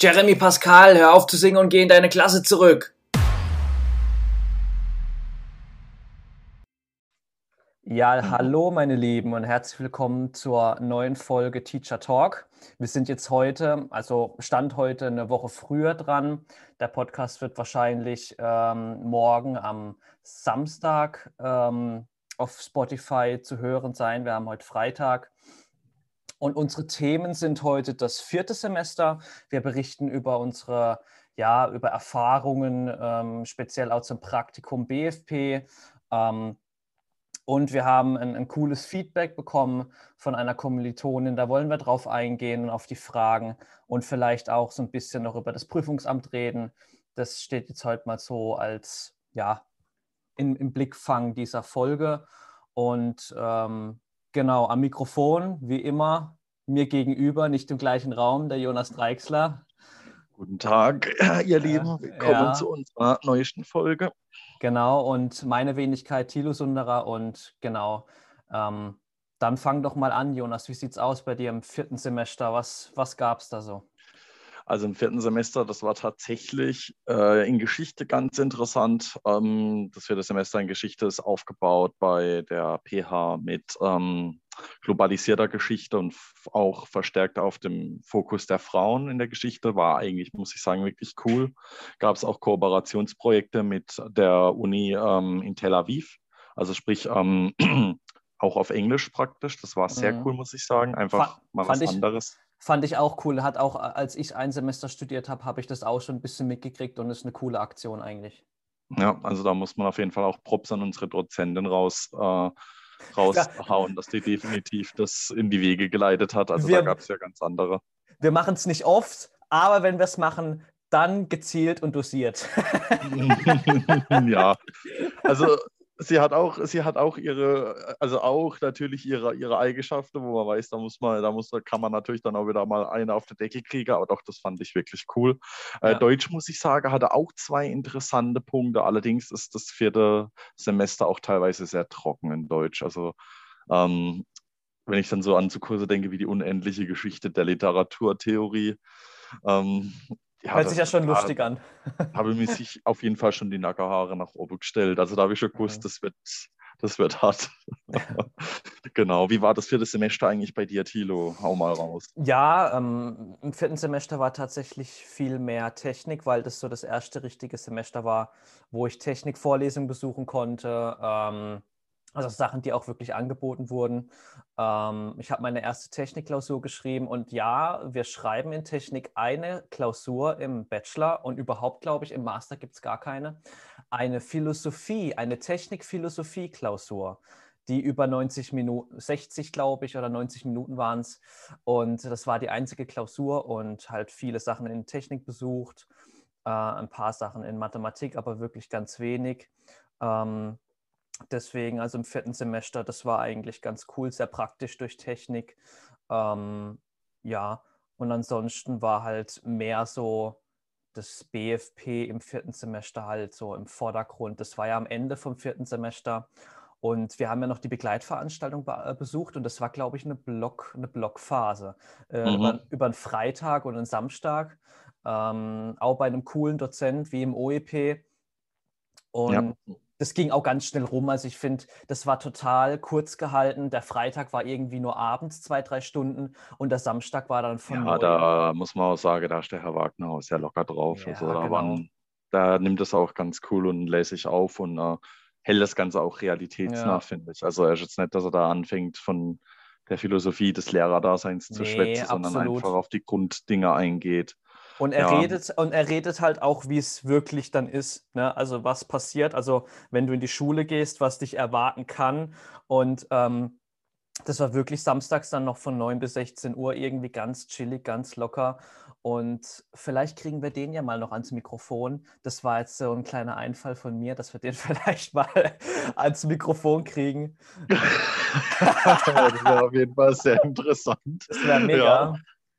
Jeremy Pascal, hör auf zu singen und geh in deine Klasse zurück. Ja, hallo meine Lieben und herzlich willkommen zur neuen Folge Teacher Talk. Wir sind jetzt heute, also Stand heute eine Woche früher dran. Der Podcast wird wahrscheinlich ähm, morgen am Samstag ähm, auf Spotify zu hören sein. Wir haben heute Freitag. Und unsere Themen sind heute das vierte Semester. Wir berichten über unsere, ja, über Erfahrungen, ähm, speziell auch zum Praktikum BFP. Ähm, und wir haben ein, ein, cooles Feedback bekommen von einer Kommilitonin. Da wollen wir drauf eingehen und auf die Fragen und vielleicht auch so ein bisschen noch über das Prüfungsamt reden. Das steht jetzt heute mal so als, ja, in, im Blickfang dieser Folge. Und ähm, Genau, am Mikrofon, wie immer, mir gegenüber, nicht im gleichen Raum, der Jonas Dreixler. Guten Tag, ihr Lieben. Willkommen ja. zu unserer neuesten Folge. Genau, und meine Wenigkeit Thilo Sunderer. Und genau, ähm, dann fang doch mal an, Jonas. Wie sieht es aus bei dir im vierten Semester? Was, was gab es da so? Also im vierten Semester, das war tatsächlich äh, in Geschichte ganz interessant. Ähm, das vierte Semester in Geschichte ist aufgebaut bei der PH mit ähm, globalisierter Geschichte und auch verstärkt auf dem Fokus der Frauen in der Geschichte. War eigentlich, muss ich sagen, wirklich cool. Gab es auch Kooperationsprojekte mit der Uni ähm, in Tel Aviv. Also sprich, ähm, auch auf Englisch praktisch. Das war sehr mhm. cool, muss ich sagen. Einfach Fa mal was ich, anderes. Fand ich auch cool. Hat auch, als ich ein Semester studiert habe, habe ich das auch schon ein bisschen mitgekriegt und ist eine coole Aktion eigentlich. Ja, also da muss man auf jeden Fall auch Props an unsere Dozentin raus, äh, raushauen, dass die definitiv das in die Wege geleitet hat. Also wir, da gab es ja ganz andere. Wir machen es nicht oft, aber wenn wir es machen, dann gezielt und dosiert. ja, also sie hat auch, sie hat auch ihre, also auch natürlich ihre, ihre Eigenschaften, wo man weiß, da muss man, da muss, kann man natürlich dann auch wieder mal eine auf den Deckel kriegen, aber doch, das fand ich wirklich cool. Äh, ja. Äh, Deutsch, muss ich sagen, hatte auch zwei interessante Punkte, allerdings ist das vierte Semester auch teilweise sehr trocken in Deutsch. Also ähm, wenn ich dann so an so Kurse denke wie die unendliche Geschichte der Literaturtheorie, ähm, ja, Hört sich ja schon lustig an. habe mir sich auf jeden Fall schon die Nackerhaare nach oben gestellt. Also da habe ich schon gewusst, das wird, das wird hart. genau. Wie war das vierte Semester eigentlich bei dir, Thilo? Hau mal raus. Ja, ähm, im vierten Semester war tatsächlich viel mehr Technik, weil das so das erste richtige Semester war, wo ich Technikvorlesungen besuchen konnte. Ähm, also Sachen, die auch wirklich angeboten wurden. Ähm, ich habe meine erste Technikklausur geschrieben und ja, wir schreiben in Technik eine Klausur im Bachelor und überhaupt, glaube ich, im Master gibt es gar keine. Eine Philosophie, eine Technik-Philosophie-Klausur, die über 90 Minuten, 60 glaube ich, oder 90 Minuten waren es. Und das war die einzige Klausur und halt viele Sachen in Technik besucht, äh, ein paar Sachen in Mathematik, aber wirklich ganz wenig. Ähm, Deswegen, also im vierten Semester, das war eigentlich ganz cool, sehr praktisch durch Technik. Ähm, ja, und ansonsten war halt mehr so das BFP im vierten Semester halt so im Vordergrund. Das war ja am Ende vom vierten Semester. Und wir haben ja noch die Begleitveranstaltung be äh, besucht und das war, glaube ich, eine, Block, eine Blockphase. Äh, mhm. über, über, einen Freitag und einen Samstag. Ähm, auch bei einem coolen Dozent wie im OEP. Und ja das ging auch ganz schnell rum. Also ich finde, das war total kurz gehalten. Der Freitag war irgendwie nur abends zwei, drei Stunden und der Samstag war dann von. Ja, da muss man auch sagen, da ist der Herr Wagner auch sehr locker drauf. Ja, also da, genau. waren, da nimmt es auch ganz cool und lässig auf und uh, hält das Ganze auch realitätsnah, ja. finde ich. Also er ist jetzt nicht, dass er da anfängt von der Philosophie des Lehrerdaseins zu nee, schwätzen, sondern einfach auf die Grunddinge eingeht. Und er, ja. redet, und er redet halt auch, wie es wirklich dann ist. Ne? Also was passiert, also wenn du in die Schule gehst, was dich erwarten kann. Und ähm, das war wirklich samstags dann noch von 9 bis 16 Uhr irgendwie ganz chillig, ganz locker. Und vielleicht kriegen wir den ja mal noch ans Mikrofon. Das war jetzt so ein kleiner Einfall von mir, dass wir den vielleicht mal ans Mikrofon kriegen. das wäre auf jeden Fall sehr interessant. Das wäre mega. Ja.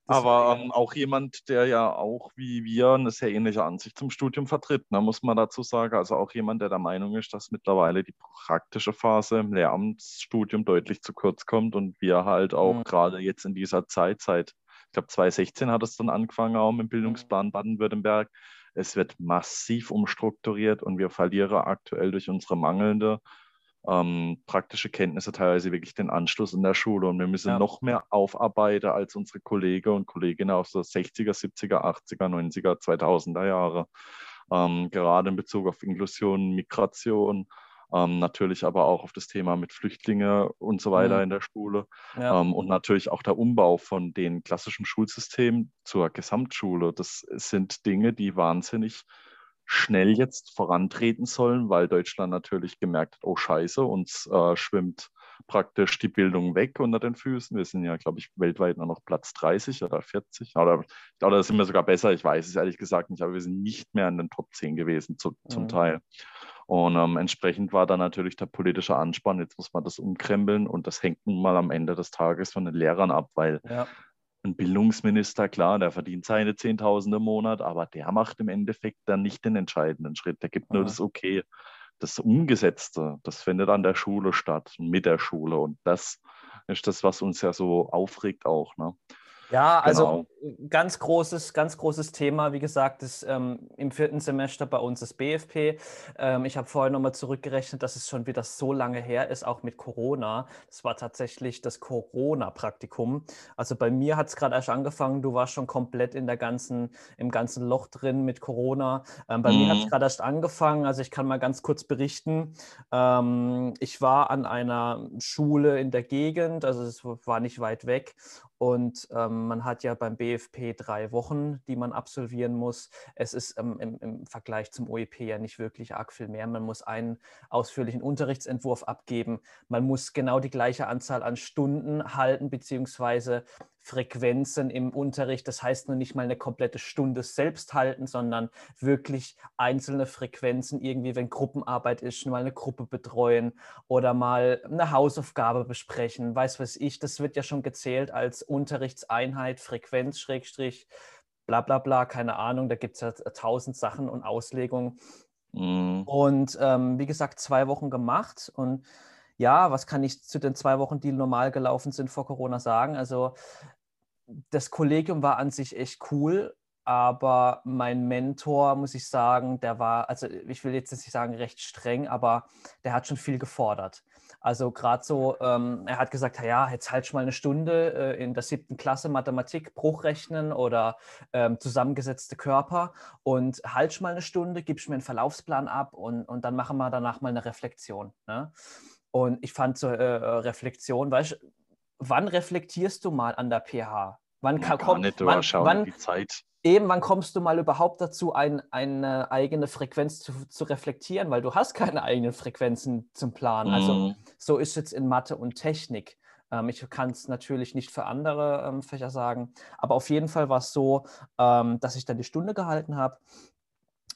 Aber ähm, auch jemand, der ja auch wie wir eine sehr ähnliche Ansicht zum Studium vertritt, ne, muss man dazu sagen. Also auch jemand, der der Meinung ist, dass mittlerweile die praktische Phase im Lehramtsstudium deutlich zu kurz kommt und wir halt auch mhm. gerade jetzt in dieser Zeit seit Ich glaube, 2016 hat es dann angefangen, auch dem Bildungsplan Mhm. Baden-Württemberg. Es wird massiv umstrukturiert und wir verlieren aktuell durch unsere mangelnde ähm, praktische Kenntnisse teilweise wirklich den Anschluss in der Schule. Und wir müssen Ja. noch mehr aufarbeiten als unsere Kollegen und Kolleginnen aus der 60er, 70er, 80er, 90er, 2000er Jahre. Ähm, gerade in Bezug auf Inklusion, Migration, ähm, natürlich aber auch auf das Thema mit Flüchtlingen und so weiter Mhm. in der Schule. Ja. Ähm, und natürlich auch der Umbau von den klassischen Schulsystemen zur Gesamtschule. Das sind Dinge, die wahnsinnig schnell jetzt vorantreten sollen, weil Deutschland natürlich gemerkt hat, oh Scheiße, uns äh, schwimmt praktisch die Bildung weg unter den Füßen. Wir sind ja, glaube ich, weltweit nur noch Platz 30 oder 40. Oder, oder sind wir sogar besser, ich weiß es ehrlich gesagt nicht, aber wir sind nicht mehr in den Top 10 gewesen zu, zum Mhm. Teil. Und ähm, entsprechend war dann natürlich der politische Anspann, jetzt muss man das umkrempeln und das hängt nun mal am Ende des Tages von den Lehrern ab, weil Ja. Ein Bildungsminister, klar, der verdient seine Zehntausende im Monat, aber der macht im Endeffekt dann nicht den entscheidenden Schritt. Der gibt nur Mhm. das Okay. Das Umgesetzte, das findet an der Schule statt, mit der Schule. Und das ist das, was uns ja so aufregt auch. Ne? Ja, also Genau. ganz großes, ganz großes Thema, wie gesagt, ist ähm, im vierten Semester bei uns das BFP. Ähm, ich habe vorhin nochmal zurückgerechnet, dass es schon wieder so lange her ist, auch mit Corona. Das war tatsächlich das Corona-Praktikum. Also bei mir hat es gerade erst angefangen, du warst schon komplett in der ganzen, im ganzen Loch drin mit Corona. Ähm, bei mir hat es Mhm. gerade erst angefangen, also ich kann mal ganz kurz berichten. Ähm, ich war an einer Schule in der Gegend, also es war nicht weit weg. Und ähm, man hat ja beim BFP drei Wochen, die man absolvieren muss. Es ist ähm, im, im Vergleich zum OEP ja nicht wirklich arg viel mehr. Man muss einen ausführlichen Unterrichtsentwurf abgeben. Man muss genau die gleiche Anzahl an Stunden halten, beziehungsweise Frequenzen im Unterricht. Das heißt nur nicht mal eine komplette Stunde selbst halten, sondern wirklich einzelne Frequenzen, irgendwie, wenn Gruppenarbeit ist, mal eine Gruppe betreuen oder mal eine Hausaufgabe besprechen. Weiß was ich, das wird ja schon gezählt als Unterrichtseinheit, Frequenz, Schrägstrich, bla bla bla, keine Ahnung. Da gibt es ja tausend Sachen und Auslegungen. Mhm. Und ähm, wie gesagt, zwei Wochen gemacht. Und ja, was kann ich zu den zwei Wochen, die normal gelaufen sind vor Corona sagen? Also das Kollegium war an sich echt cool, aber mein Mentor, muss ich sagen, der war, also ich will jetzt nicht sagen recht streng, aber der hat schon viel gefordert. Also gerade so, ähm, er hat gesagt, ja, jetzt halt schon mal eine Stunde äh, in der siebten Klasse Mathematik, Bruchrechnen oder ähm, zusammengesetzte Körper und halt schon mal eine Stunde, gibst mir einen Verlaufsplan ab und, und dann machen wir danach mal eine Reflexion. Ne? Und ich fand so äh, Reflexion, weißt du, wann reflektierst du mal an der PH? Wann, kann, nicht, du wann, wann, die Zeit. eben, wann kommst du mal überhaupt dazu, ein, eine eigene Frequenz zu, zu reflektieren? Weil du hast keine eigenen Frequenzen zum Planen. Also Mhm. so ist es in Mathe und Technik. Ähm, ich kann es natürlich nicht für andere ähm, Fächer sagen, aber auf jeden Fall war es so, ähm, dass ich dann die Stunde gehalten habe.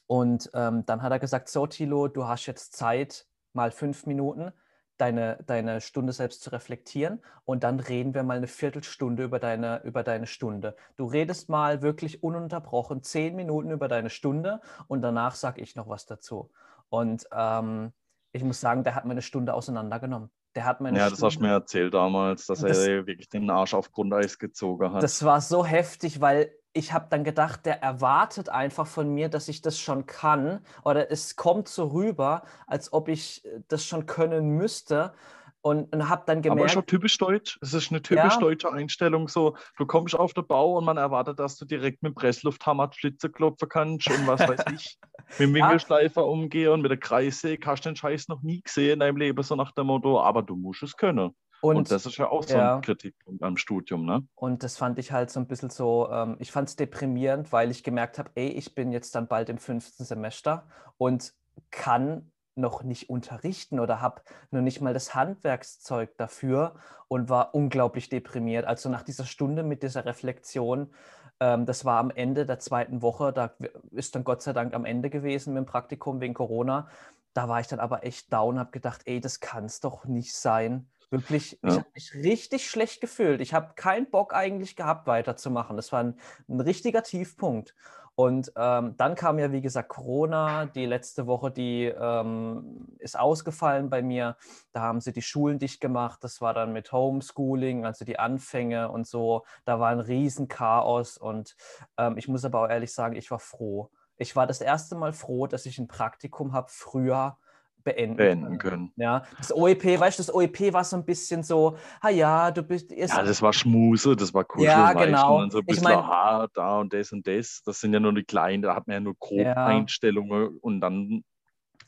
Und ähm, dann hat er gesagt, so Thilo, du hast jetzt Zeit, mal fünf Minuten, deine, deine Stunde selbst zu reflektieren und dann reden wir mal eine Viertelstunde über deine, über deine Stunde. Du redest mal wirklich ununterbrochen zehn Minuten über deine Stunde und danach sage ich noch was dazu. Und ähm, ich muss sagen, der hat meine Stunde auseinandergenommen. Der hat meine Ja, das hast du mir erzählt damals, dass Das- er wirklich den Arsch auf Grundeis gezogen hat. Das war so heftig, weil ich habe dann gedacht, der erwartet einfach von mir, dass ich das schon kann. Oder es kommt so rüber, als ob ich äh, das schon können müsste. Und, und habe dann Aber gemerkt, schon typisch deutsch. Es ist eine typisch Ja. deutsche Einstellung. So, du kommst auf den Bau und man erwartet, dass du direkt mit dem Presslufthammer die Flitze klopfen kannst und was weiß ich. Mit dem Ja. Winkelschleifer umgehen und mit der Kreissäge hast du den Scheiß noch nie gesehen in deinem Leben, so nach dem Motto, aber du musst es können. Und, und, das ist ja auch so ja. ein Kritikpunkt am Studium, ne? und das fand ich halt so ein bisschen so, ähm, ich fand es deprimierend, weil ich gemerkt habe, ey, ich bin jetzt dann bald im fünften Semester und kann noch nicht unterrichten oder habe noch nicht mal das Handwerkszeug dafür und war unglaublich deprimiert. Also nach dieser Stunde mit dieser Reflexion, ähm, das war am Ende der zweiten Woche, da ist dann Gott sei Dank am Ende gewesen mit dem Praktikum wegen Corona. Da war ich dann aber echt down, habe gedacht, ey, das kann es doch nicht sein. Wirklich, ich Ja. habe mich richtig schlecht gefühlt. Ich habe keinen Bock eigentlich gehabt, weiterzumachen. Das war ein, ein richtiger Tiefpunkt. Und ähm, dann kam ja, wie gesagt, Corona. Die letzte Woche, die ähm, ist ausgefallen bei mir. Da haben sie die Schulen dicht gemacht. Das war dann mit Homeschooling, also die Anfänge und so. Da war ein Riesenchaos. Und ähm, ich muss aber auch ehrlich sagen, ich war froh. Ich war das erste Mal froh, dass ich ein Praktikum habe früher beenden, beenden können. Ja, das OEP, weißt du, das OEP war so ein bisschen so, ah ja, du bist. Ja, das war Schmuse, das war cool. Ja, genau. Und so ein bisschen, ich mein, aha, da und das und das. Das sind ja nur die kleinen, da hat man ja nur grob ja. Einstellungen und dann.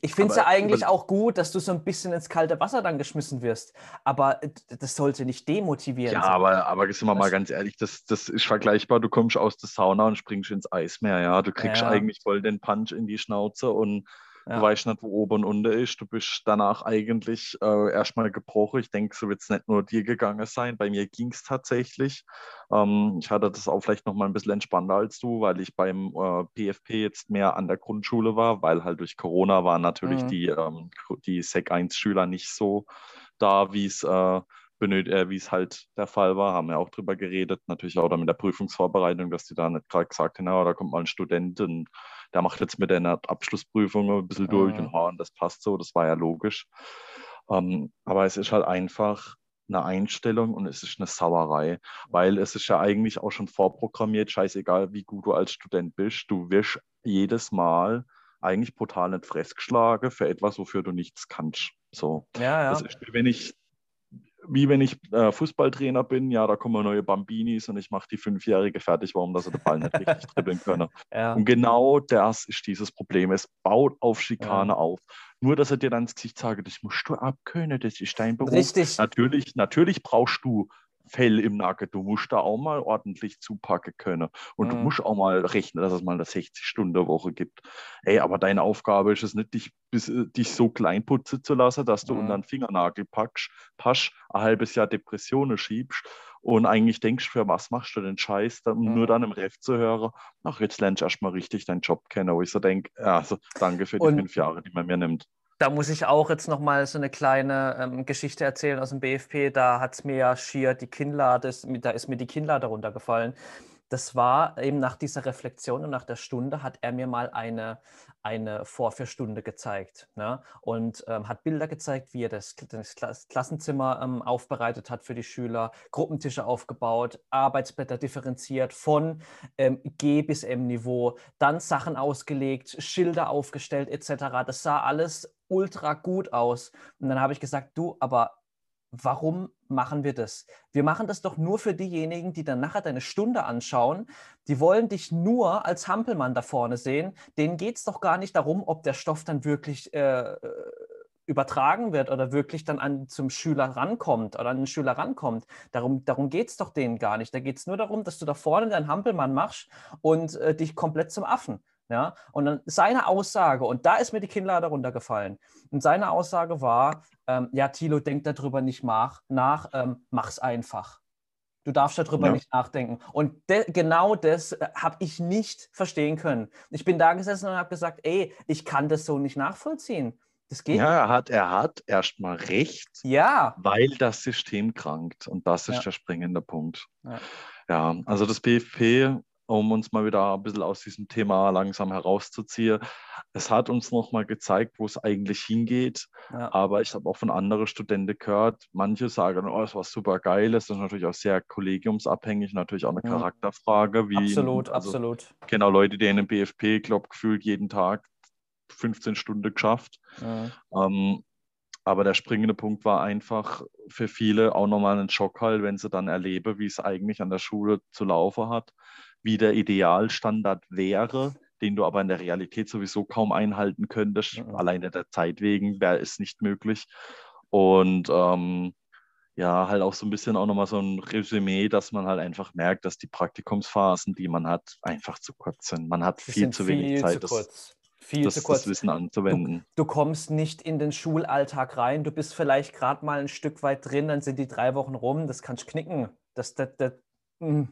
Ich finde es ja eigentlich auch gut, dass du so ein bisschen ins kalte Wasser dann geschmissen wirst. Aber das sollte nicht demotivieren. Ja, sein. aber, aber sind wir mal ganz ehrlich, das, das ist vergleichbar. Du kommst aus der Sauna und springst ins Eismeer. Ja, du kriegst ja. eigentlich voll den Punch in die Schnauze und ja. Du weißt nicht, wo oben und unten ist. Du bist danach eigentlich äh, erstmal gebrochen. Ich denke, so wird es nicht nur dir gegangen sein. Bei mir ging es tatsächlich. Ähm, ich hatte das auch vielleicht noch mal ein bisschen entspannter als du, weil ich beim äh, PFP jetzt mehr an der Grundschule war, weil halt durch Corona waren natürlich mhm. die, ähm, die Sec 1-Schüler nicht so da, wie es äh, äh, wie es halt der Fall war, haben wir auch drüber geredet, natürlich auch da mit der Prüfungsvorbereitung, dass die da nicht gerade gesagt haben, da kommt mal ein Student und der macht jetzt mit einer Abschlussprüfung ein bisschen durch mhm. und, oh, und das passt so, das war ja logisch. Ähm, aber es ist halt einfach eine Einstellung und es ist eine Sauerei, weil es ist ja eigentlich auch schon vorprogrammiert, scheißegal, wie gut du als Student bist, du wirst jedes Mal eigentlich brutal nicht fressgeschlagen für etwas, wofür du nichts kannst. So. Ja, ja. Das ist, wenn ich wie wenn ich äh, Fußballtrainer bin, ja, da kommen neue Bambinis und ich mache die Fünfjährige fertig, warum dass sie den Ball nicht richtig dribbeln können. Ja. Und genau das ist dieses Problem. Es baut auf Schikane ja. auf. Nur, dass er dir dann ins Gesicht sagt, das musst du abkönnen, das ist dein Beruf. Richtig. Natürlich, natürlich brauchst du Fell im Nacken. Du musst da auch mal ordentlich zupacken können. Und mhm. du musst auch mal rechnen, dass es mal eine 60-Stunden-Woche gibt. Ey, aber deine Aufgabe ist es nicht, dich, bis, äh, dich so klein putzen zu lassen, dass du mhm. unter den Fingernagel packst, pasch, ein halbes Jahr Depressionen schiebst und eigentlich denkst, für was machst du den Scheiß, um mhm. nur dann im Ref zu hören, ach, jetzt lernst du erstmal richtig deinen Job kennen, wo ich so denke, also danke für die und, fünf Jahre, die man mir nimmt. Da muss ich auch jetzt noch mal so eine kleine ähm, Geschichte erzählen aus dem BFP. Da hat es mir ja schier die Kinnlade, da ist mir die Kinnlade runtergefallen. Das war eben nach dieser Reflexion und nach der Stunde hat er mir mal eine, eine Vorführstunde gezeigt ne? und ähm, hat Bilder gezeigt, wie er das, das Klassenzimmer ähm, aufbereitet hat für die Schüler, Gruppentische aufgebaut, Arbeitsblätter differenziert von ähm, G bis M-Niveau, dann Sachen ausgelegt, Schilder aufgestellt etc. Das sah alles ultra gut aus. Und dann habe ich gesagt, du, aber warum machen wir das? Wir machen das doch nur für diejenigen, die dann nachher deine Stunde anschauen. Die wollen dich nur als Hampelmann da vorne sehen. Denen geht es doch gar nicht darum, ob der Stoff dann wirklich äh, übertragen wird oder wirklich dann an, zum Schüler rankommt oder an den Schüler rankommt. Darum, darum geht es doch denen gar nicht. Da geht es nur darum, dass du da vorne deinen Hampelmann machst und äh, dich komplett zum Affen. Ja, und dann seine Aussage, und da ist mir die Kinnlade runtergefallen. Und seine Aussage war: ähm, Ja, Thilo, denk darüber nicht nach, nach ähm, mach's einfach. Du darfst darüber ja. nicht nachdenken. Und de genau das äh, habe ich nicht verstehen können. Ich bin da gesessen und habe gesagt: Ey, ich kann das so nicht nachvollziehen. Das geht. Ja, er hat, er hat erstmal recht, ja. weil das System krankt. Und das ist ja. der springende Punkt. Ja. ja, also das BFP um uns mal wieder ein bisschen aus diesem Thema langsam herauszuziehen. Es hat uns nochmal gezeigt, wo es eigentlich hingeht. Ja. Aber ich habe auch von anderen Studenten gehört, manche sagen, oh, es war super geil. Das ist natürlich auch sehr kollegiumsabhängig, natürlich auch eine ja. Charakterfrage. Wie absolut, also, absolut. Auch Leute, die in einem BFP, glaube gefühlt jeden Tag 15 Stunden geschafft. Ja. Ähm, aber der springende Punkt war einfach für viele auch nochmal ein Schock halt, wenn sie dann erleben, wie es eigentlich an der Schule zu laufen hat wie der Idealstandard wäre, den du aber in der Realität sowieso kaum einhalten könntest. Ja. Alleine der Zeit wegen wäre es nicht möglich. Und ähm, ja, halt auch so ein bisschen auch nochmal so ein Resümee, dass man halt einfach merkt, dass die Praktikumsphasen, die man hat, einfach zu kurz sind. Man hat viel zu wenig Zeit, zu das, viel das, zu kurz. das Wissen anzuwenden. Du, du, kommst nicht in den Schulalltag rein, du bist vielleicht gerade mal ein Stück weit drin, dann sind die drei Wochen rum, das kannst du knicken. Das, das, das, mh. Hm.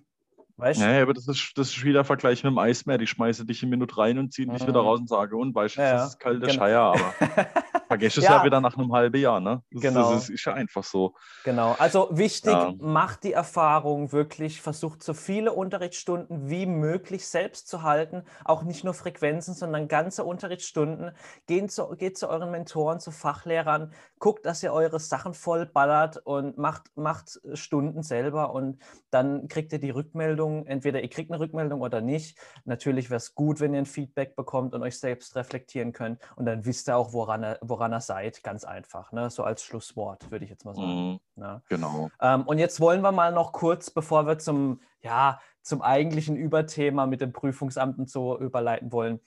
Weißt du? Ja, aber das ist, das ist wieder Vergleich mit dem Eismeer. Die schmeißen dich in Minute rein und ziehen dich wieder mhm. raus und sagen, und weißt du, ja, das ist kalte genau. Scheier, aber. vergesst es ja. ja. wieder nach einem halben Jahr, ne? Das, genau. das ist ja einfach so. Genau, also wichtig, ja. macht die Erfahrung wirklich, versucht so viele Unterrichtsstunden wie möglich selbst zu halten, auch nicht nur Frequenzen, sondern ganze Unterrichtsstunden. Geht zu, geht zu euren Mentoren, zu Fachlehrern, guckt, dass ihr eure Sachen voll ballert und macht, macht Stunden selber und dann kriegt ihr die Rückmeldung, entweder ihr kriegt eine Rückmeldung oder nicht. Natürlich wäre es gut, wenn ihr ein Feedback bekommt und euch selbst reflektieren könnt und dann wisst ihr auch, woran ihr, woran ihr seid, ganz einfach. Ne? So als Schlusswort, würde ich jetzt mal sagen. Mhm, ne? Genau. Ähm, und jetzt wollen wir mal noch kurz, bevor wir zum, ja, zum eigentlichen Überthema mit dem Prüfungsamt und so überleiten wollen,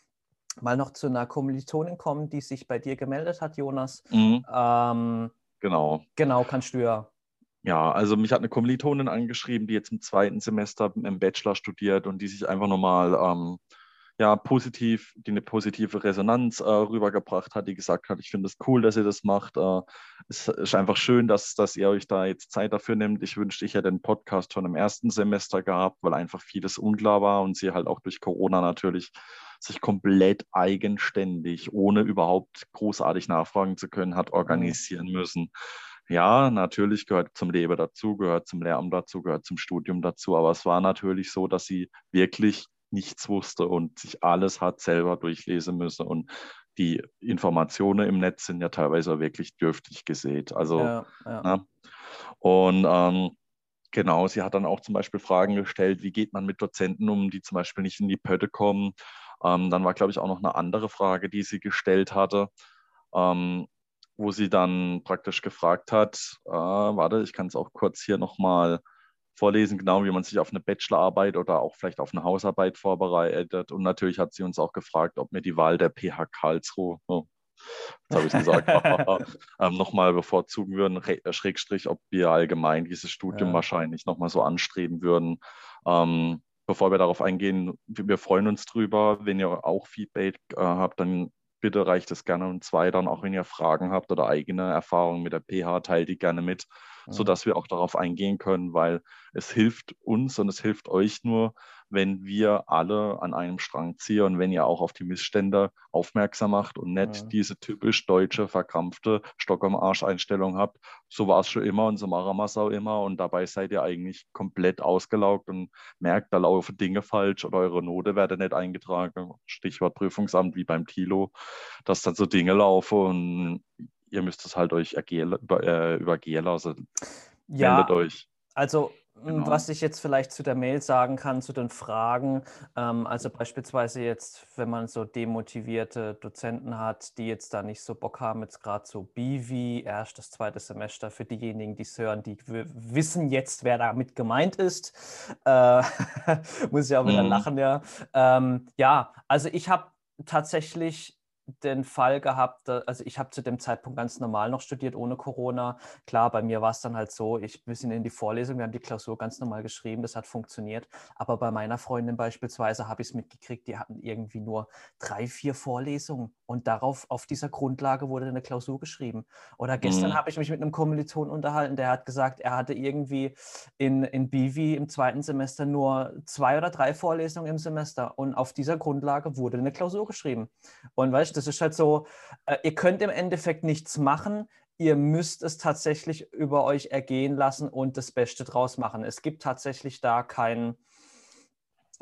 mal noch zu einer Kommilitonin kommen, die sich bei dir gemeldet hat, Jonas. Mhm. Ähm, genau. Genau, kannst du ja. Ja, also mich hat eine Kommilitonin angeschrieben, die jetzt im zweiten Semester im Bachelor studiert und die sich einfach nochmal ähm, ja, positiv, die eine positive Resonanz äh, rübergebracht hat, die gesagt hat, ich finde es cool, dass ihr das macht. Äh, es ist einfach schön, dass, dass ihr euch da jetzt Zeit dafür nimmt. Ich wünschte, ich hätte den Podcast schon im ersten Semester gehabt, weil einfach vieles unklar war und sie halt auch durch Corona natürlich sich komplett eigenständig, ohne überhaupt großartig nachfragen zu können, hat organisieren müssen. Ja, natürlich gehört zum Leben dazu, gehört zum Lehramt dazu, gehört zum Studium dazu, aber es war natürlich so, dass sie wirklich nichts wusste und sich alles hat selber durchlesen müssen. Und die Informationen im Netz sind ja teilweise wirklich dürftig gesät. Also, ja, ja. Ne? und ähm, genau, sie hat dann auch zum Beispiel Fragen gestellt, wie geht man mit Dozenten um, die zum Beispiel nicht in die Pötte kommen. Ähm, dann war, glaube ich, auch noch eine andere Frage, die sie gestellt hatte. Ähm, wo sie dann praktisch gefragt hat, äh, warte, ich kann es auch kurz hier nochmal vorlesen, genau wie man sich auf eine Bachelorarbeit oder auch vielleicht auf eine Hausarbeit vorbereitet. Und natürlich hat sie uns auch gefragt, ob mir die Wahl der PH Karlsruhe, oh, jetzt habe ich gesagt, ähm, nochmal bevorzugen würden, äh, Schrägstrich, ob wir allgemein dieses Studium ja. wahrscheinlich nochmal so anstreben würden. Ähm, bevor wir darauf eingehen, wir freuen uns drüber. Wenn ihr auch Feedback äh, habt, dann bitte reicht es gerne. Und zwei, dann auch wenn ihr Fragen habt oder eigene Erfahrungen mit der PH, teilt die gerne mit sodass wir auch darauf eingehen können, weil es hilft uns und es hilft euch nur, wenn wir alle an einem Strang ziehen und wenn ihr auch auf die Missstände aufmerksam macht und nicht ja. diese typisch deutsche, verkrampfte Stock am Arsch-Einstellung habt. So war es schon immer und so machen wir es auch immer und dabei seid ihr eigentlich komplett ausgelaugt und merkt, da laufen Dinge falsch oder eure Note werden nicht eingetragen. Stichwort Prüfungsamt wie beim Tilo, dass dann so Dinge laufen und ihr müsst es halt euch ergehen, über, äh, übergehen lassen. Ja, Meldet euch. Also Genau. Was ich jetzt vielleicht zu der Mail sagen kann, zu den Fragen, ähm, also beispielsweise jetzt, wenn man so demotivierte Dozenten hat, die jetzt da nicht so Bock haben, jetzt gerade so BV, erstes, zweites Semester, für diejenigen, die es hören, die wissen jetzt, wer damit gemeint ist, äh, muss ich auch wieder mhm. lachen, ja. Ähm, ja, also ich habe tatsächlich den Fall gehabt, also ich habe zu dem Zeitpunkt ganz normal noch studiert, ohne Corona. Klar, bei mir war es dann halt so, ich bin in die Vorlesung, wir haben die Klausur ganz normal geschrieben, das hat funktioniert. Aber bei meiner Freundin beispielsweise habe ich es mitgekriegt, die hatten irgendwie nur drei, vier Vorlesungen und darauf, auf dieser Grundlage wurde eine Klausur geschrieben. Oder gestern mhm. habe ich mich mit einem Kommiliton unterhalten, der hat gesagt, er hatte irgendwie in, in BV im zweiten Semester nur zwei oder drei Vorlesungen im Semester und auf dieser Grundlage wurde eine Klausur geschrieben. Und weißt das ist halt so, äh, ihr könnt im Endeffekt nichts machen, ihr müsst es tatsächlich über euch ergehen lassen und das Beste draus machen. Es gibt tatsächlich da kein,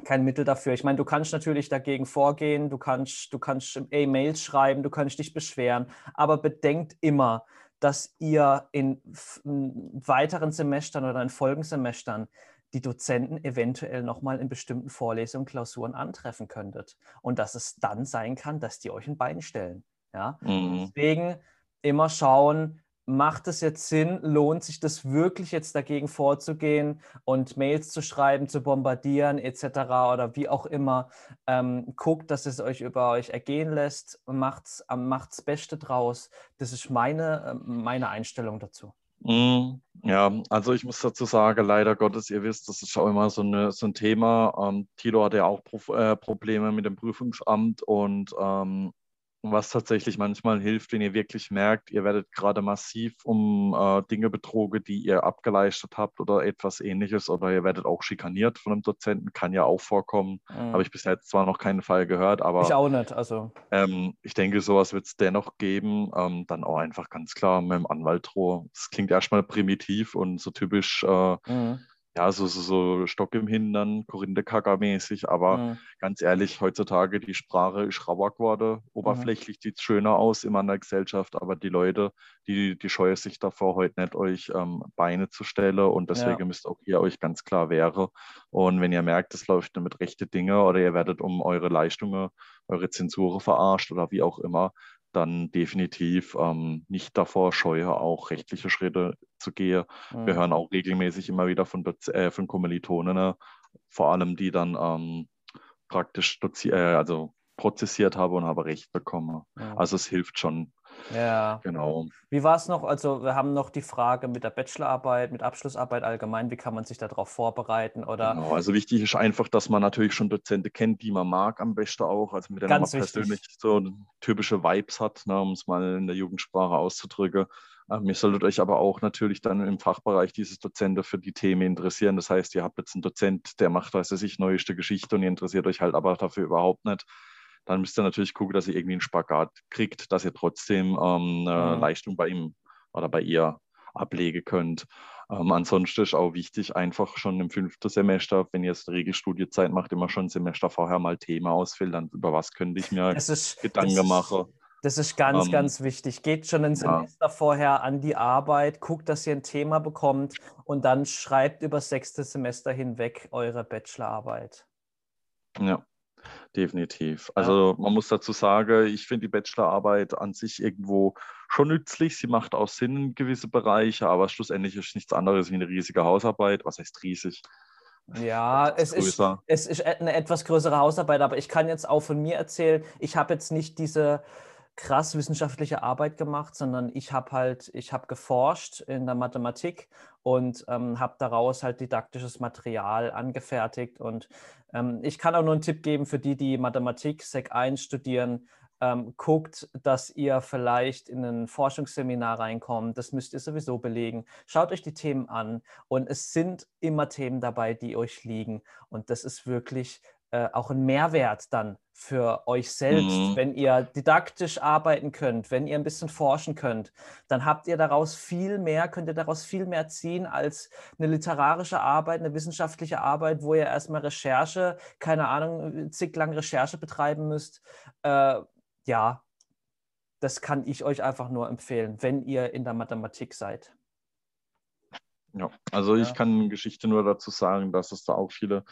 kein Mittel dafür. Ich meine, du kannst natürlich dagegen vorgehen, du kannst, du kannst E-Mails schreiben, du kannst dich beschweren, aber bedenkt immer, dass ihr in weiteren Semestern oder in Folgensemestern die Dozenten eventuell nochmal in bestimmten Vorlesungen, Klausuren antreffen könntet. Und dass es dann sein kann, dass die euch ein Bein stellen. Ja? Mhm. Deswegen immer schauen, macht es jetzt Sinn, lohnt sich das wirklich jetzt dagegen vorzugehen und Mails zu schreiben, zu bombardieren etc. oder wie auch immer. Ähm, guckt, dass es euch über euch ergehen lässt, macht es macht's Beste draus. Das ist meine, ähm, meine Einstellung dazu. Mm, ja, also ich muss dazu sagen, leider Gottes, ihr wisst, das ist auch immer so, eine, so ein Thema. Ähm, Tilo hatte ja auch Pro äh, Probleme mit dem Prüfungsamt und ähm, was tatsächlich manchmal hilft, wenn ihr wirklich merkt, ihr werdet gerade massiv um äh, Dinge betrogen, die ihr abgeleistet habt oder etwas ähnliches oder ihr werdet auch schikaniert von einem Dozenten, kann ja auch vorkommen. Mhm. Habe ich bisher jetzt zwar noch keinen Fall gehört, aber. Ich auch nicht, also. Ähm, ich denke, sowas wird es dennoch geben. Ähm, dann auch einfach ganz klar mit dem Anwalt drohen. Das klingt erstmal primitiv und so typisch. Äh, mhm ja, so, so, so Stock im Hintern, Korinthe-Kacker-mäßig, aber mhm. ganz ehrlich, heutzutage die Sprache ist rauer geworden. Mhm. Oberflächlich mhm. sieht es schöner aus in einer Gesellschaft, aber die Leute, die, die scheuen sich davor heute nicht, euch ähm, Beine zu stellen und deswegen ja. müsst auch ihr euch ganz klar wehren. Und wenn ihr merkt, es läuft mit rechte Dinge oder ihr werdet um eure Leistungen, eure Zensure verarscht oder wie auch immer, dann definitiv ähm, nicht davor scheue, auch rechtliche Schritte zu gehen. Mhm. Wir hören auch regelmäßig immer wieder von, äh, von Kommilitonen, ne? vor allem die dann ähm, praktisch äh, also prozessiert haben und haben Recht bekommen. Mhm. Also es hilft schon. Ja. Genau. Wie war es noch? Also wir haben noch die Frage mit der Bachelorarbeit, mit Abschlussarbeit allgemein. Wie kann man sich darauf vorbereiten? Oder genau, also wichtig ist einfach, dass man natürlich schon Dozenten kennt, die man mag, am besten auch. Also mit denen man persönlich so typische Vibes hat, ne, um es mal in der Jugendsprache auszudrücken. Ähm, ihr solltet euch aber auch natürlich dann im Fachbereich dieses Dozenten für die Themen interessieren. Das heißt, ihr habt jetzt einen Dozent, der macht, weiß ich, neueste Geschichte und ihr interessiert euch halt aber dafür überhaupt nicht dann müsst ihr natürlich gucken, dass ihr irgendwie einen Spagat kriegt, dass ihr trotzdem ähm, eine mhm. Leistung bei ihm oder bei ihr ablegen könnt. Ähm, ansonsten ist auch wichtig, einfach schon im fünften Semester, wenn ihr jetzt Regelstudiezeit macht, immer schon ein Semester vorher mal Thema ausfüllen, über was könnte ich mir ist, Gedanken machen. Das ist ganz, ähm, ganz wichtig. Geht schon ein Semester ja. vorher an die Arbeit, guckt, dass ihr ein Thema bekommt und dann schreibt über das sechste Semester hinweg eure Bachelorarbeit. Ja, definitiv. Also man muss dazu sagen, ich finde die Bachelorarbeit an sich irgendwo schon nützlich. Sie macht auch Sinn in gewisse Bereiche, aber schlussendlich ist nichts anderes wie eine riesige Hausarbeit. Was heißt riesig? Ja, es ist, es ist eine etwas größere Hausarbeit, aber ich kann jetzt auch von mir erzählen, ich habe jetzt nicht diese krass wissenschaftliche Arbeit gemacht, sondern ich habe halt, ich habe geforscht in der Mathematik und ähm, habe daraus halt didaktisches Material angefertigt. Und ähm, ich kann auch nur einen Tipp geben für die, die Mathematik Sec 1 studieren. Ähm, guckt, dass ihr vielleicht in ein Forschungsseminar reinkommt. Das müsst ihr sowieso belegen. Schaut euch die Themen an und es sind immer Themen dabei, die euch liegen. Und das ist wirklich äh, auch ein Mehrwert dann für euch selbst, mhm. wenn ihr didaktisch arbeiten könnt, wenn ihr ein bisschen forschen könnt, dann habt ihr daraus viel mehr, könnt ihr daraus viel mehr ziehen als eine literarische Arbeit, eine wissenschaftliche Arbeit, wo ihr erstmal Recherche, keine Ahnung, zig lang Recherche betreiben müsst. Äh, ja, das kann ich euch einfach nur empfehlen, wenn ihr in der Mathematik seid. Ja, also ja. ich kann Geschichte nur dazu sagen, dass es da auch viele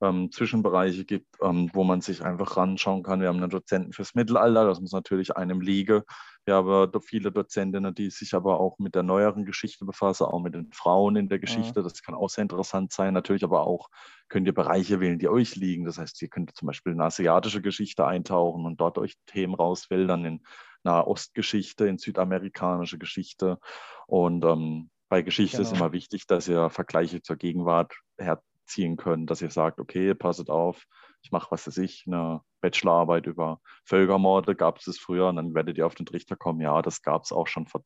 ähm, Zwischenbereiche gibt, ähm, wo man sich einfach ranschauen kann. Wir haben einen Dozenten fürs Mittelalter, das muss natürlich einem liegen. Wir haben viele Dozentinnen, die sich aber auch mit der neueren Geschichte befassen, auch mit den Frauen in der Geschichte. Mhm. Das kann auch sehr interessant sein. Natürlich aber auch könnt ihr Bereiche wählen, die euch liegen. Das heißt, ihr könnt zum Beispiel in asiatische Geschichte eintauchen und dort euch Themen rauswählen, dann in Nahostgeschichte, in südamerikanische Geschichte. Und ähm, bei Geschichte genau. ist immer wichtig, dass ihr Vergleiche zur Gegenwart her ziehen können, dass ihr sagt, okay, passet auf, ich mache, was weiß ich, eine Bachelorarbeit über Völkermorde, gab es das früher, und dann werdet ihr auf den Trichter kommen, ja, das gab es auch schon vor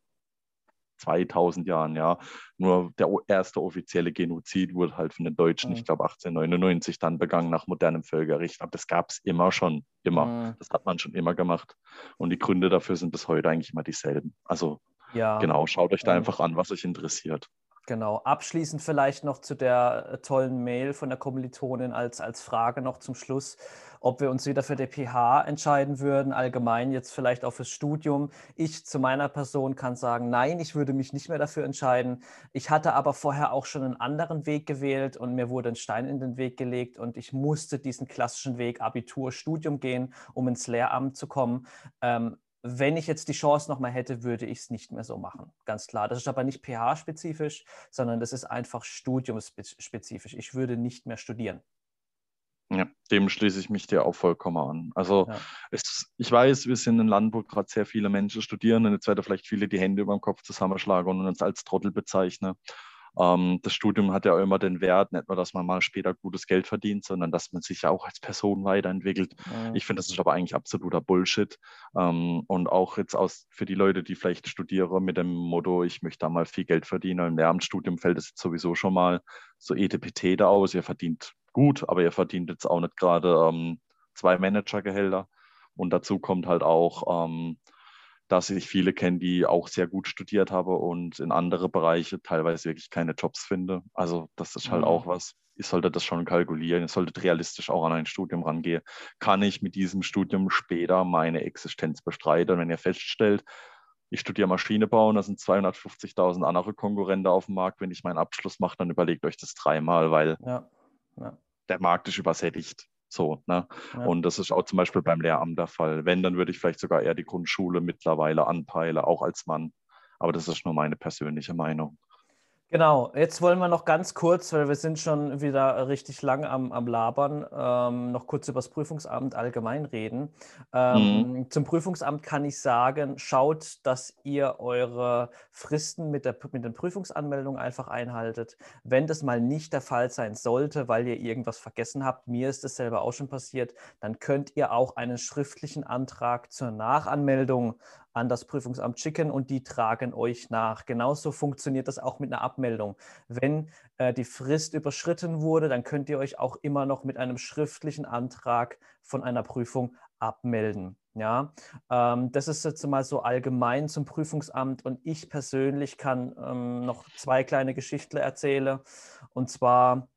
2000 Jahren, ja. Nur der erste offizielle Genozid wurde halt von den Deutschen, mhm. ich glaube 1899, dann begangen nach modernem Völkerrecht. Aber das gab es immer schon, immer. Mhm. Das hat man schon immer gemacht. Und die Gründe dafür sind bis heute eigentlich immer dieselben. Also ja. genau, schaut euch da mhm. einfach an, was euch interessiert. Genau. Abschließend vielleicht noch zu der äh, tollen Mail von der Kommilitonin als, als Frage noch zum Schluss, ob wir uns wieder für die PH entscheiden würden, allgemein jetzt vielleicht auch fürs Studium. Ich zu meiner Person kann sagen, nein, ich würde mich nicht mehr dafür entscheiden. Ich hatte aber vorher auch schon einen anderen Weg gewählt und mir wurde ein Stein in den Weg gelegt und ich musste diesen klassischen Weg Abitur, Studium gehen, um ins Lehramt zu kommen. Ähm, wenn ich jetzt die Chance nochmal hätte, würde ich es nicht mehr so machen. Ganz klar. Das ist aber nicht pH-spezifisch, sondern das ist einfach studiumsspezifisch. Ich würde nicht mehr studieren. Ja, dem schließe ich mich dir auch vollkommen an. Also ja. es, ich weiß, wir sind in Land, wo gerade sehr viele Menschen studieren und jetzt werden vielleicht viele die Hände über dem Kopf zusammenschlagen und uns als Trottel bezeichnen. Ähm, das Studium hat ja immer den Wert, nicht nur, dass man mal später gutes Geld verdient, sondern dass man sich ja auch als Person weiterentwickelt. Mhm. Ich finde, das ist aber eigentlich absoluter Bullshit. Ähm, und auch jetzt aus, für die Leute, die vielleicht studieren mit dem Motto, ich möchte da mal viel Geld verdienen. Im Lehramtsstudium fällt es jetzt sowieso schon mal so ETPT da aus. Ihr verdient gut, aber ihr verdient jetzt auch nicht gerade ähm, zwei Managergehälter. Und dazu kommt halt auch, ähm, dass ich viele kenne, die auch sehr gut studiert haben und in andere Bereiche teilweise wirklich keine Jobs finde. Also das ist halt mhm. auch was. Ich sollte das schon kalkulieren. Ich sollte realistisch auch an ein Studium rangehen. Kann ich mit diesem Studium später meine Existenz bestreiten? Und wenn ihr feststellt, ich studiere Maschinenbau und da sind 250.000 andere Konkurrenten auf dem Markt. Wenn ich meinen Abschluss mache, dann überlegt euch das dreimal, weil ja. Ja. der Markt ist übersättigt. So, ne? Ja. Und das ist auch zum Beispiel beim Lehramt der Fall. Wenn, dann würde ich vielleicht sogar eher die Grundschule mittlerweile anpeilen, auch als Mann. Aber das ist nur meine persönliche Meinung. Genau, jetzt wollen wir noch ganz kurz, weil wir sind schon wieder richtig lang am, am Labern, ähm, noch kurz über das Prüfungsamt allgemein reden. Ähm, mhm. Zum Prüfungsamt kann ich sagen, schaut, dass ihr eure Fristen mit, der, mit den Prüfungsanmeldungen einfach einhaltet. Wenn das mal nicht der Fall sein sollte, weil ihr irgendwas vergessen habt, mir ist das selber auch schon passiert, dann könnt ihr auch einen schriftlichen Antrag zur Nachanmeldung an das Prüfungsamt schicken und die tragen euch nach. Genauso funktioniert das auch mit einer Abmeldung. Wenn äh, die Frist überschritten wurde, dann könnt ihr euch auch immer noch mit einem schriftlichen Antrag von einer Prüfung abmelden. Ja, ähm, das ist jetzt mal so allgemein zum Prüfungsamt und ich persönlich kann ähm, noch zwei kleine Geschichten erzählen. Und zwar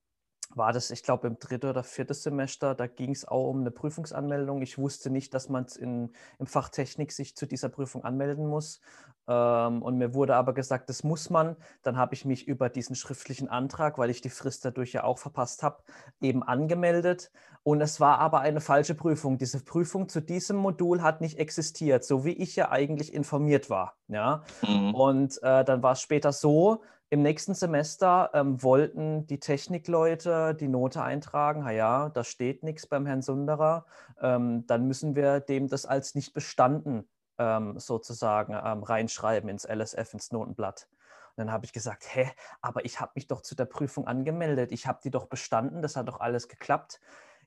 war das, ich glaube, im dritten oder vierten Semester, da ging es auch um eine Prüfungsanmeldung. Ich wusste nicht, dass man im Fach Technik sich zu dieser Prüfung anmelden muss. Ähm, und mir wurde aber gesagt, das muss man. Dann habe ich mich über diesen schriftlichen Antrag, weil ich die Frist dadurch ja auch verpasst habe, eben angemeldet. Und es war aber eine falsche Prüfung. Diese Prüfung zu diesem Modul hat nicht existiert, so wie ich ja eigentlich informiert war. Ja? Mhm. Und äh, dann war es später so, im nächsten Semester ähm, wollten die Technikleute die Note eintragen. Na ja, da steht nichts beim Herrn Sunderer. Ähm, dann müssen wir dem das als nicht bestanden ähm, sozusagen ähm, reinschreiben ins LSF, ins Notenblatt. Und dann habe ich gesagt, hä, aber ich habe mich doch zu der Prüfung angemeldet. Ich habe die doch bestanden. Das hat doch alles geklappt.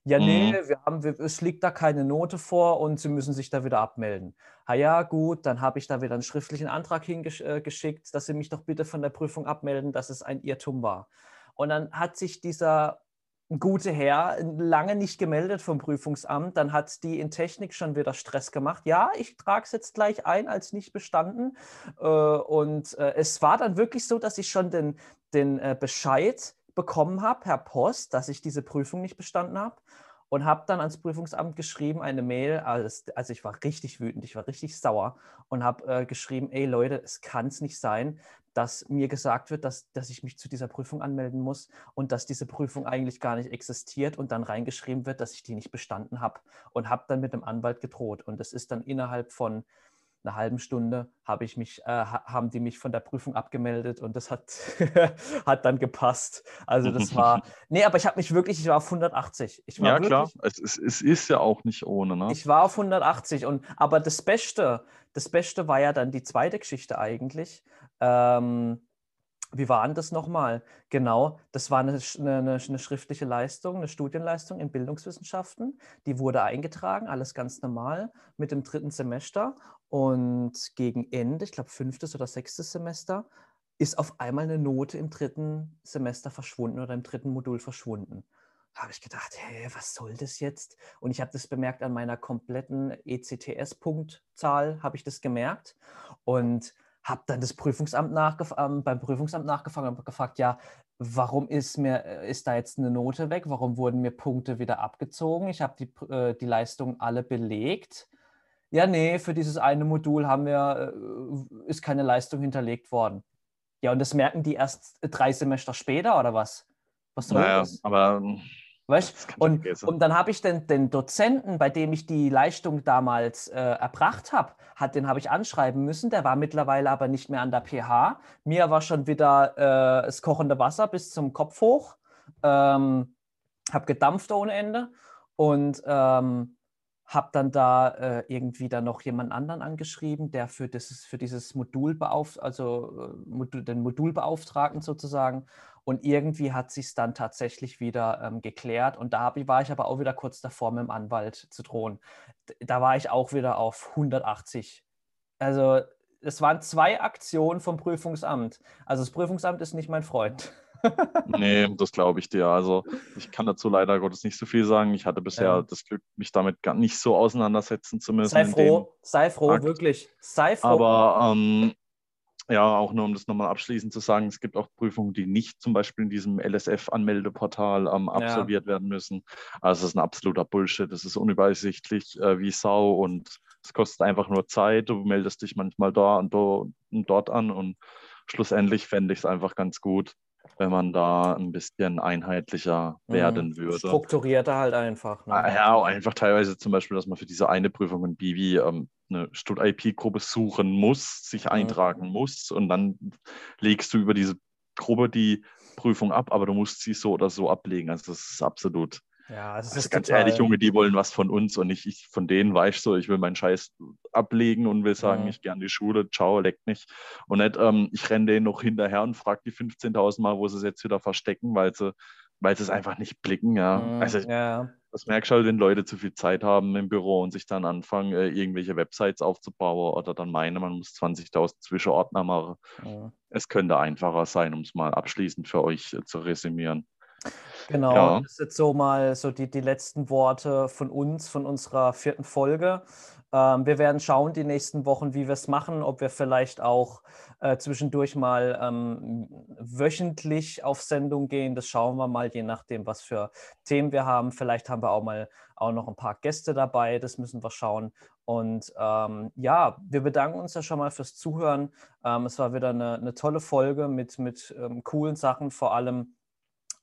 Ja, nee, mhm. wir haben, wir, es liegt da keine Note vor und Sie müssen sich da wieder abmelden. Ah ja, gut, dann habe ich da wieder einen schriftlichen Antrag hingeschickt, äh, dass Sie mich doch bitte von der Prüfung abmelden, dass es ein Irrtum war. Und dann hat sich dieser gute Herr lange nicht gemeldet vom Prüfungsamt. Dann hat die in Technik schon wieder Stress gemacht. Ja, ich trage es jetzt gleich ein als nicht bestanden. Äh, und äh, es war dann wirklich so, dass ich schon den, den Bescheid bekommen habe per Post, dass ich diese Prüfung nicht bestanden habe und habe dann ans Prüfungsamt geschrieben, eine Mail, also, also ich war richtig wütend, ich war richtig sauer und habe äh, geschrieben, ey Leute, es kann es nicht sein, dass mir gesagt wird, dass, dass ich mich zu dieser Prüfung anmelden muss und dass diese Prüfung eigentlich gar nicht existiert und dann reingeschrieben wird, dass ich die nicht bestanden habe und habe dann mit dem Anwalt gedroht. Und das ist dann innerhalb von einer halben Stunde habe ich mich, äh, haben die mich von der Prüfung abgemeldet und das hat, hat dann gepasst. Also das war, nee, aber ich habe mich wirklich, ich war auf 180. Ich war ja, wirklich, klar, es ist, es ist ja auch nicht ohne. Ne? Ich war auf 180 und, aber das Beste, das Beste war ja dann die zweite Geschichte eigentlich. Ähm, wie war denn das nochmal? Genau, das war eine, eine, eine, schriftliche Leistung, eine Studienleistung in Bildungswissenschaften. Die wurde eingetragen, alles ganz normal mit dem dritten Semester. Und gegen Ende, ich glaube fünftes oder sechstes Semester, ist auf einmal eine Note im dritten Semester verschwunden oder im dritten Modul verschwunden. Habe ich gedacht, hä, was soll das jetzt? Und ich habe das bemerkt an meiner kompletten ECTS-Punktzahl, habe ich das gemerkt. Und habe dann das Prüfungsamt nachgef ähm, beim Prüfungsamt nachgefragt und gefragt, ja, warum ist mir äh, ist da jetzt eine Note weg? Warum wurden mir Punkte wieder abgezogen? Ich habe die, äh, die Leistungen alle belegt. Ja, nee, für dieses eine Modul haben wir, äh, ist keine Leistung hinterlegt worden. Ja, und das merken die erst drei Semester später oder was? Was soll naja, das? Aber Weißt? Und, und dann habe ich den, den Dozenten, bei dem ich die Leistung damals äh, erbracht habe, hat, den habe ich anschreiben müssen. Der war mittlerweile aber nicht mehr an der PH. Mir war schon wieder äh, das kochende Wasser bis zum Kopf hoch. Ähm, habe gedampft ohne Ende. Und ähm, habe dann da äh, irgendwie dann noch jemand anderen angeschrieben, der für dieses, für dieses Modul beauft also äh, Modul, den Modulbeauftragten sozusagen. Und irgendwie hat sich es dann tatsächlich wieder ähm, geklärt. Und da war ich aber auch wieder kurz davor, mit dem Anwalt zu drohen. Da war ich auch wieder auf 180. Also es waren zwei Aktionen vom Prüfungsamt. Also das Prüfungsamt ist nicht mein Freund. Nee, das glaube ich dir. Also ich kann dazu leider Gottes nicht so viel sagen. Ich hatte bisher ja. das Glück, mich damit gar nicht so auseinandersetzen zu müssen. Sei froh, sei froh, Akt. wirklich. Sei froh. Aber ähm, ja, auch nur um das nochmal abschließend zu sagen, es gibt auch Prüfungen, die nicht zum Beispiel in diesem LSF-Anmeldeportal ähm, absolviert ja. werden müssen. Also das ist ein absoluter Bullshit. Das ist unübersichtlich äh, wie Sau und es kostet einfach nur Zeit. Du meldest dich manchmal da und, do, und dort an und schlussendlich fände ich es einfach ganz gut, wenn man da ein bisschen einheitlicher mhm. werden würde. Strukturierter halt einfach. Ne? Ah, ja, einfach teilweise zum Beispiel, dass man für diese eine Prüfung in Bivi ähm, eine Stud-IP-Gruppe suchen muss, sich mhm. eintragen muss und dann legst du über diese Gruppe die Prüfung ab, aber du musst sie so oder so ablegen. Also das ist absolut ja, das also ist ganz ehrlich, Junge, die wollen was von uns und nicht ich von denen, weißt so, ich will meinen Scheiß ablegen und will sagen, mhm. ich gehe an die Schule, ciao, leckt nicht. Und nicht, ähm, ich renne denen noch hinterher und frage die 15.000 Mal, wo sie es jetzt wieder verstecken, weil sie, weil sie es einfach nicht blicken, ja. Mhm, also, ja. das merkst du halt, wenn Leute zu viel Zeit haben im Büro und sich dann anfangen, äh, irgendwelche Websites aufzubauen oder dann meinen, man muss 20.000 Zwischenordner machen. Mhm. Es könnte einfacher sein, um es mal abschließend für euch äh, zu resümieren. Genau, ja. das sind so mal so die, die letzten Worte von uns, von unserer vierten Folge. Ähm, wir werden schauen die nächsten Wochen, wie wir es machen, ob wir vielleicht auch äh, zwischendurch mal ähm, wöchentlich auf Sendung gehen. Das schauen wir mal, je nachdem, was für Themen wir haben. Vielleicht haben wir auch mal auch noch ein paar Gäste dabei, das müssen wir schauen. Und ähm, ja, wir bedanken uns ja schon mal fürs Zuhören. Ähm, es war wieder eine, eine tolle Folge mit, mit ähm, coolen Sachen, vor allem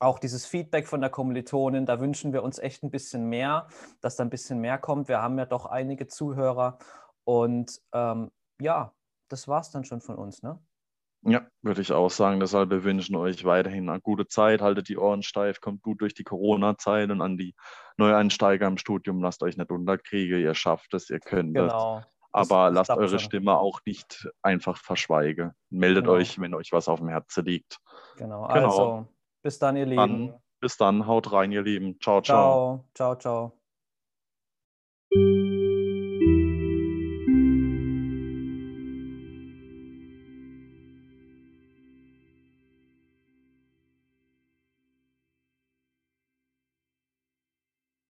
auch dieses Feedback von der Kommilitonin, da wünschen wir uns echt ein bisschen mehr, dass da ein bisschen mehr kommt. Wir haben ja doch einige Zuhörer und ähm, ja, das war es dann schon von uns, ne? Ja, würde ich auch sagen. Deshalb wir wünschen euch weiterhin eine gute Zeit, haltet die Ohren steif, kommt gut durch die Corona-Zeit und an die Neueinsteiger im Studium, lasst euch nicht unterkriegen, ihr schafft es, ihr könnt genau. es. Aber das, das lasst eure schon. Stimme auch nicht einfach verschweigen. Meldet genau. euch, wenn euch was auf dem Herzen liegt. Genau, genau. also bis dann, ihr Lieben. Dann, bis dann, haut rein, ihr Lieben. Ciao, ciao. Ciao, ciao, ciao.